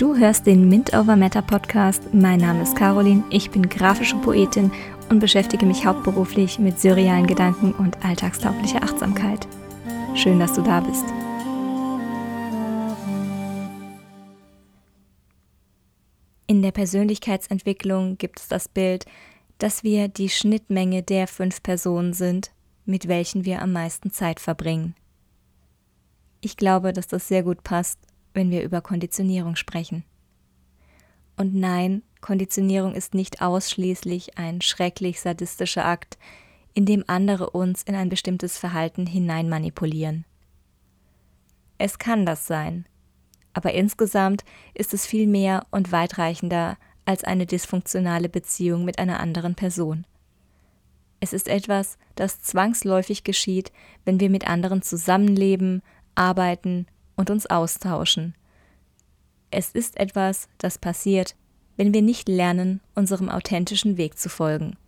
Du hörst den Mint Over Matter Podcast. Mein Name ist Caroline, ich bin grafische Poetin und beschäftige mich hauptberuflich mit surrealen Gedanken und alltagstauglicher Achtsamkeit. Schön, dass du da bist. In der Persönlichkeitsentwicklung gibt es das Bild, dass wir die Schnittmenge der fünf Personen sind, mit welchen wir am meisten Zeit verbringen. Ich glaube, dass das sehr gut passt, wenn wir über Konditionierung sprechen. Und nein, Konditionierung ist nicht ausschließlich ein schrecklich sadistischer Akt, in dem andere uns in ein bestimmtes Verhalten hineinmanipulieren. Es kann das sein, aber insgesamt ist es viel mehr und weitreichender als eine dysfunktionale Beziehung mit einer anderen Person. Es ist etwas, das zwangsläufig geschieht, wenn wir mit anderen zusammenleben, arbeiten und uns austauschen. Es ist etwas, das passiert, wenn wir nicht lernen, unserem authentischen Weg zu folgen.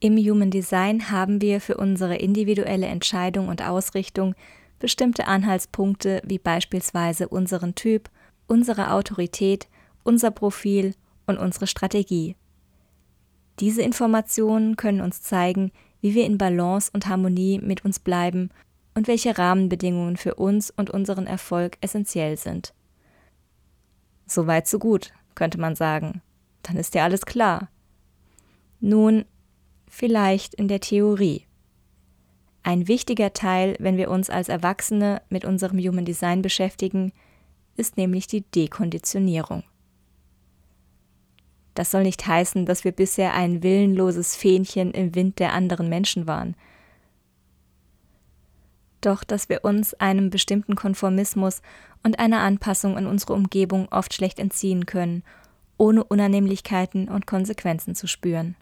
Im Human Design haben wir für unsere individuelle Entscheidung und Ausrichtung bestimmte Anhaltspunkte wie beispielsweise unseren Typ, unsere Autorität, unser Profil und unsere Strategie. Diese Informationen können uns zeigen, wie wir in Balance und Harmonie mit uns bleiben und welche Rahmenbedingungen für uns und unseren Erfolg essentiell sind. Soweit so gut, könnte man sagen. Dann ist ja alles klar. Nun, vielleicht in der Theorie. Ein wichtiger Teil, wenn wir uns als Erwachsene mit unserem Human Design beschäftigen, ist nämlich die Dekonditionierung. Das soll nicht heißen, dass wir bisher ein willenloses Fähnchen im Wind der anderen Menschen waren – doch dass wir uns einem bestimmten Konformismus und einer Anpassung an unsere Umgebung oft schlecht entziehen können, ohne Unannehmlichkeiten und Konsequenzen zu spüren.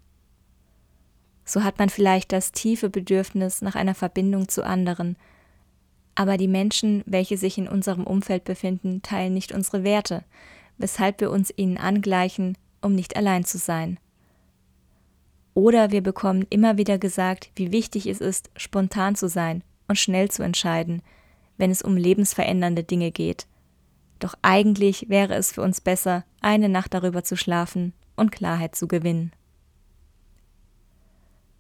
So hat man vielleicht das tiefe Bedürfnis nach einer Verbindung zu anderen, aber die Menschen, welche sich in unserem Umfeld befinden, teilen nicht unsere Werte, weshalb wir uns ihnen angleichen, um nicht allein zu sein. Oder wir bekommen immer wieder gesagt, wie wichtig es ist, spontan zu sein und schnell zu entscheiden, wenn es um lebensverändernde Dinge geht. Doch eigentlich wäre es für uns besser, eine Nacht darüber zu schlafen und Klarheit zu gewinnen.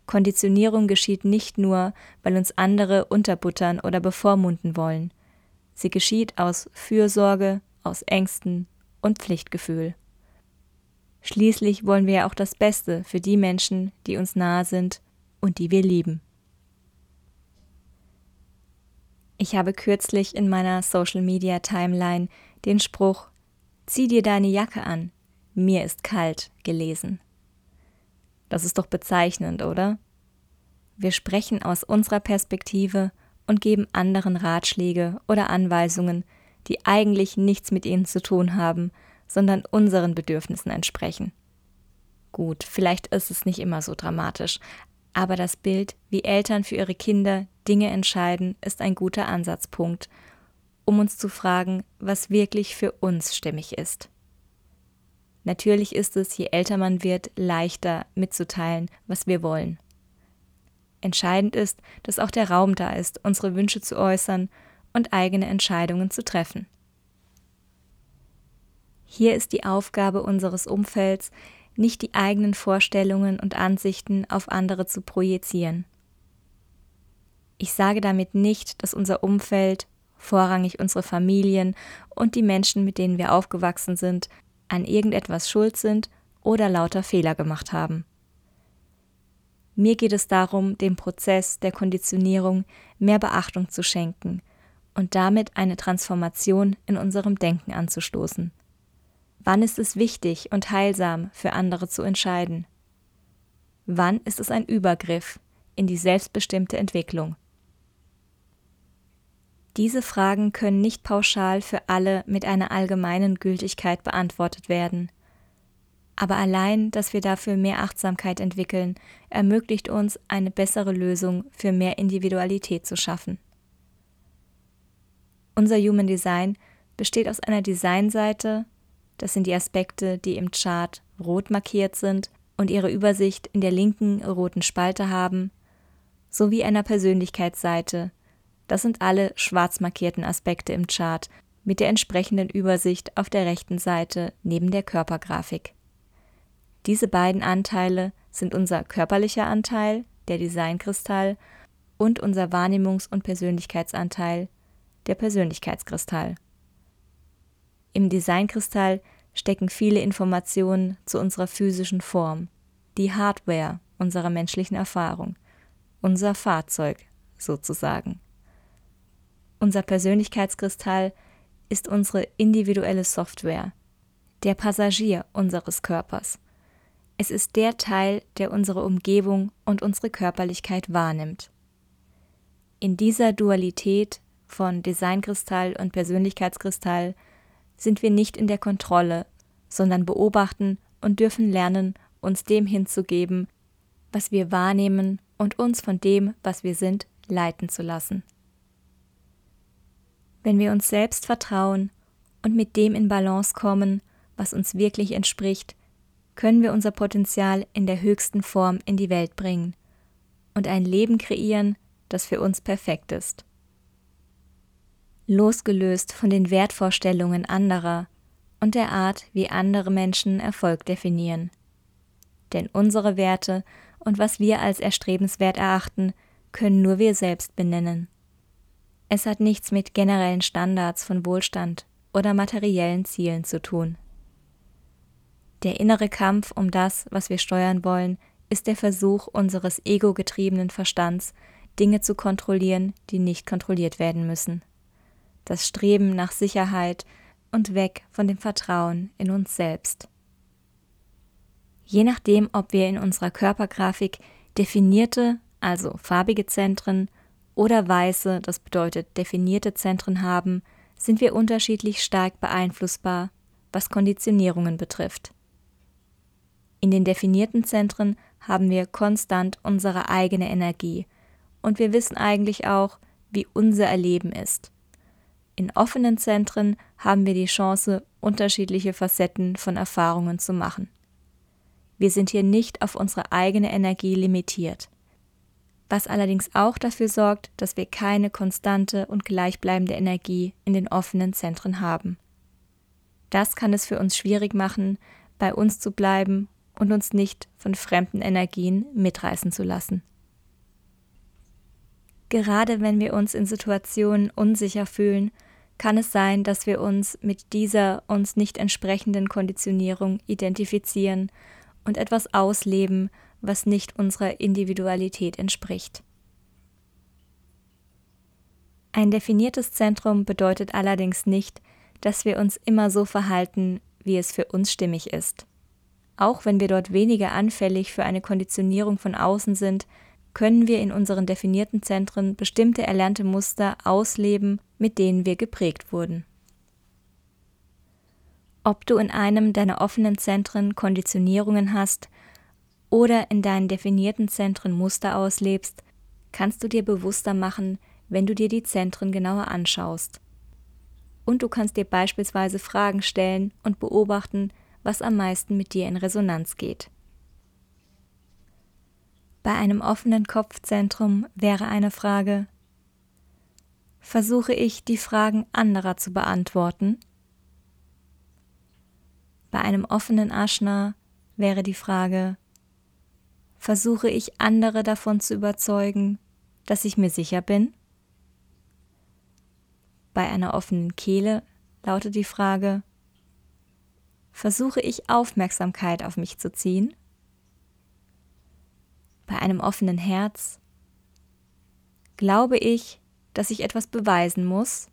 Konditionierung geschieht nicht nur, weil uns andere unterbuttern oder bevormunden wollen. Sie geschieht aus Fürsorge, aus Ängsten und Pflichtgefühl. Schließlich wollen wir ja auch das Beste für die Menschen, die uns nahe sind und die wir lieben. Ich habe kürzlich in meiner Social Media Timeline den Spruch Zieh dir deine Jacke an, mir ist kalt gelesen. Das ist doch bezeichnend, oder? Wir sprechen aus unserer Perspektive und geben anderen Ratschläge oder Anweisungen, die eigentlich nichts mit ihnen zu tun haben, sondern unseren Bedürfnissen entsprechen. Gut, vielleicht ist es nicht immer so dramatisch, aber das Bild, wie Eltern für ihre Kinder Dinge entscheiden, ist ein guter Ansatzpunkt, um uns zu fragen, was wirklich für uns stimmig ist. Natürlich ist es, je älter man wird, leichter mitzuteilen, was wir wollen. Entscheidend ist, dass auch der Raum da ist, unsere Wünsche zu äußern und eigene Entscheidungen zu treffen. Hier ist die Aufgabe unseres Umfelds, nicht die eigenen Vorstellungen und Ansichten auf andere zu projizieren. Ich sage damit nicht, dass unser Umfeld, vorrangig unsere Familien und die Menschen, mit denen wir aufgewachsen sind, an irgendetwas schuld sind oder lauter Fehler gemacht haben. Mir geht es darum, dem Prozess der Konditionierung mehr Beachtung zu schenken und damit eine Transformation in unserem Denken anzustoßen. Wann ist es wichtig und heilsam für andere zu entscheiden? Wann ist es ein Übergriff in die selbstbestimmte Entwicklung? Diese Fragen können nicht pauschal für alle mit einer allgemeinen Gültigkeit beantwortet werden. Aber allein, dass wir dafür mehr Achtsamkeit entwickeln, ermöglicht uns, eine bessere Lösung für mehr Individualität zu schaffen. Unser Human Design besteht aus einer Designseite, das sind die Aspekte, die im Chart rot markiert sind und ihre Übersicht in der linken roten Spalte haben, sowie einer Persönlichkeitsseite, das sind alle schwarz markierten Aspekte im Chart mit der entsprechenden Übersicht auf der rechten Seite neben der Körpergrafik. Diese beiden Anteile sind unser körperlicher Anteil, der Designkristall, und unser Wahrnehmungs- und Persönlichkeitsanteil, der Persönlichkeitskristall. Im Designkristall stecken viele Informationen zu unserer physischen Form, die Hardware unserer menschlichen Erfahrung, unser Fahrzeug sozusagen. Unser Persönlichkeitskristall ist unsere individuelle Software, der Passagier unseres Körpers. Es ist der Teil, der unsere Umgebung und unsere Körperlichkeit wahrnimmt. In dieser Dualität von Designkristall und Persönlichkeitskristall sind wir nicht in der Kontrolle, sondern beobachten und dürfen lernen, uns dem hinzugeben, was wir wahrnehmen und uns von dem, was wir sind, leiten zu lassen. Wenn wir uns selbst vertrauen und mit dem in Balance kommen, was uns wirklich entspricht, können wir unser Potenzial in der höchsten Form in die Welt bringen und ein Leben kreieren, das für uns perfekt ist. Losgelöst von den Wertvorstellungen anderer und der Art, wie andere Menschen Erfolg definieren. Denn unsere Werte und was wir als erstrebenswert erachten, können nur wir selbst benennen. Es hat nichts mit generellen Standards von Wohlstand oder materiellen Zielen zu tun. Der innere Kampf um das, was wir steuern wollen, ist der Versuch unseres ego-getriebenen Verstands, Dinge zu kontrollieren, die nicht kontrolliert werden müssen. Das Streben nach Sicherheit und weg von dem Vertrauen in uns selbst. Je nachdem, ob wir in unserer Körpergrafik definierte, also farbige Zentren oder weiße, das bedeutet definierte Zentren haben, sind wir unterschiedlich stark beeinflussbar, was Konditionierungen betrifft. In den definierten Zentren haben wir konstant unsere eigene Energie und wir wissen eigentlich auch, wie unser Erleben ist. In offenen Zentren haben wir die Chance, unterschiedliche Facetten von Erfahrungen zu machen. Wir sind hier nicht auf unsere eigene Energie limitiert was allerdings auch dafür sorgt, dass wir keine konstante und gleichbleibende Energie in den offenen Zentren haben. Das kann es für uns schwierig machen, bei uns zu bleiben und uns nicht von fremden Energien mitreißen zu lassen. Gerade wenn wir uns in Situationen unsicher fühlen, kann es sein, dass wir uns mit dieser uns nicht entsprechenden Konditionierung identifizieren und etwas ausleben, was nicht unserer Individualität entspricht. Ein definiertes Zentrum bedeutet allerdings nicht, dass wir uns immer so verhalten, wie es für uns stimmig ist. Auch wenn wir dort weniger anfällig für eine Konditionierung von außen sind, können wir in unseren definierten Zentren bestimmte erlernte Muster ausleben, mit denen wir geprägt wurden. Ob du in einem deiner offenen Zentren Konditionierungen hast, oder in deinen definierten Zentren Muster auslebst, kannst du dir bewusster machen, wenn du dir die Zentren genauer anschaust. Und du kannst dir beispielsweise Fragen stellen und beobachten, was am meisten mit dir in Resonanz geht. Bei einem offenen Kopfzentrum wäre eine Frage, versuche ich die Fragen anderer zu beantworten? Bei einem offenen Aschna wäre die Frage, versuche ich andere davon zu überzeugen, dass ich mir sicher bin? Bei einer offenen Kehle lautet die Frage, versuche ich Aufmerksamkeit auf mich zu ziehen? Bei einem offenen Herz glaube ich, dass ich etwas beweisen muss?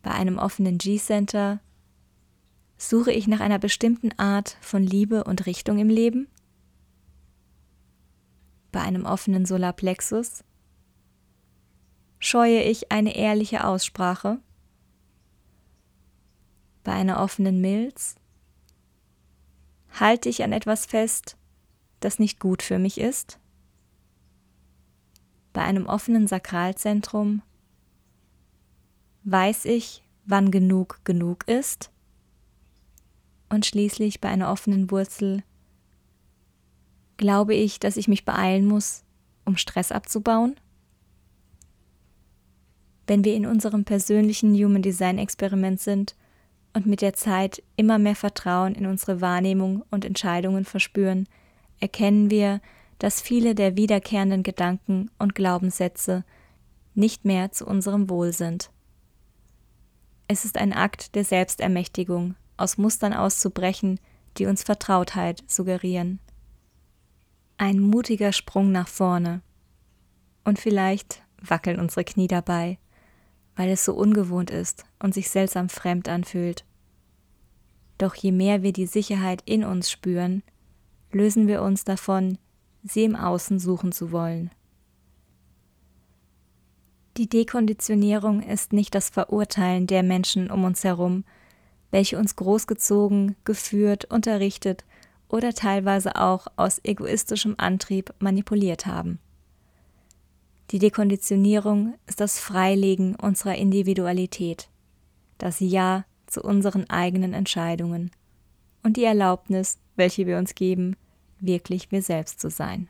Bei einem offenen G-Center suche ich nach einer bestimmten Art von Liebe und Richtung im Leben? Bei einem offenen Solarplexus? Scheue ich eine ehrliche Aussprache? Bei einer offenen Milz? Halte ich an etwas fest, das nicht gut für mich ist? Bei einem offenen Sakralzentrum weiß ich, wann genug genug ist? Und schließlich bei einer offenen Wurzel glaube ich, dass ich mich beeilen muss, um Stress abzubauen? Wenn wir in unserem persönlichen Human Design Experiment sind und mit der Zeit immer mehr Vertrauen in unsere Wahrnehmung und Entscheidungen verspüren, erkennen wir, dass viele der wiederkehrenden Gedanken und Glaubenssätze nicht mehr zu unserem Wohl sind. Es ist ein Akt der Selbstermächtigung, aus Mustern auszubrechen, die uns Vertrautheit suggerieren. Ein mutiger Sprung nach vorne. Und vielleicht wackeln unsere Knie dabei, weil es so ungewohnt ist und sich seltsam fremd anfühlt. Doch je mehr wir die Sicherheit in uns spüren, lösen wir uns davon, sie im Außen suchen zu wollen. Die Dekonditionierung ist nicht das Verurteilen der Menschen um uns herum, welche uns großgezogen, geführt, unterrichtet oder teilweise auch aus egoistischem Antrieb manipuliert haben. Die Dekonditionierung ist das Freilegen unserer Individualität, das Ja zu unseren eigenen Entscheidungen und die Erlaubnis, welche wir uns geben, wirklich wir selbst zu sein.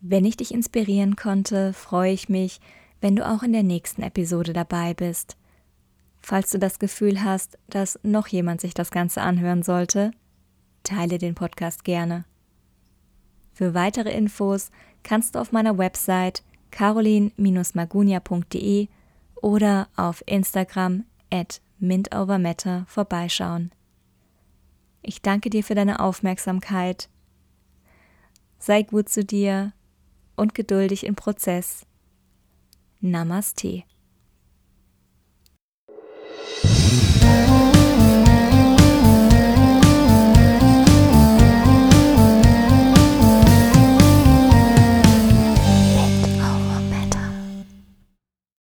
Wenn ich dich inspirieren konnte, freue ich mich, wenn du auch in der nächsten Episode dabei bist. Falls du das Gefühl hast, dass noch jemand sich das Ganze anhören sollte, teile den Podcast gerne. Für weitere Infos kannst du auf meiner Website carolin-magunia.de oder auf Instagram at mintovermatter vorbeischauen. Ich danke dir für deine Aufmerksamkeit. Sei gut zu dir und geduldig im Prozess. Namaste.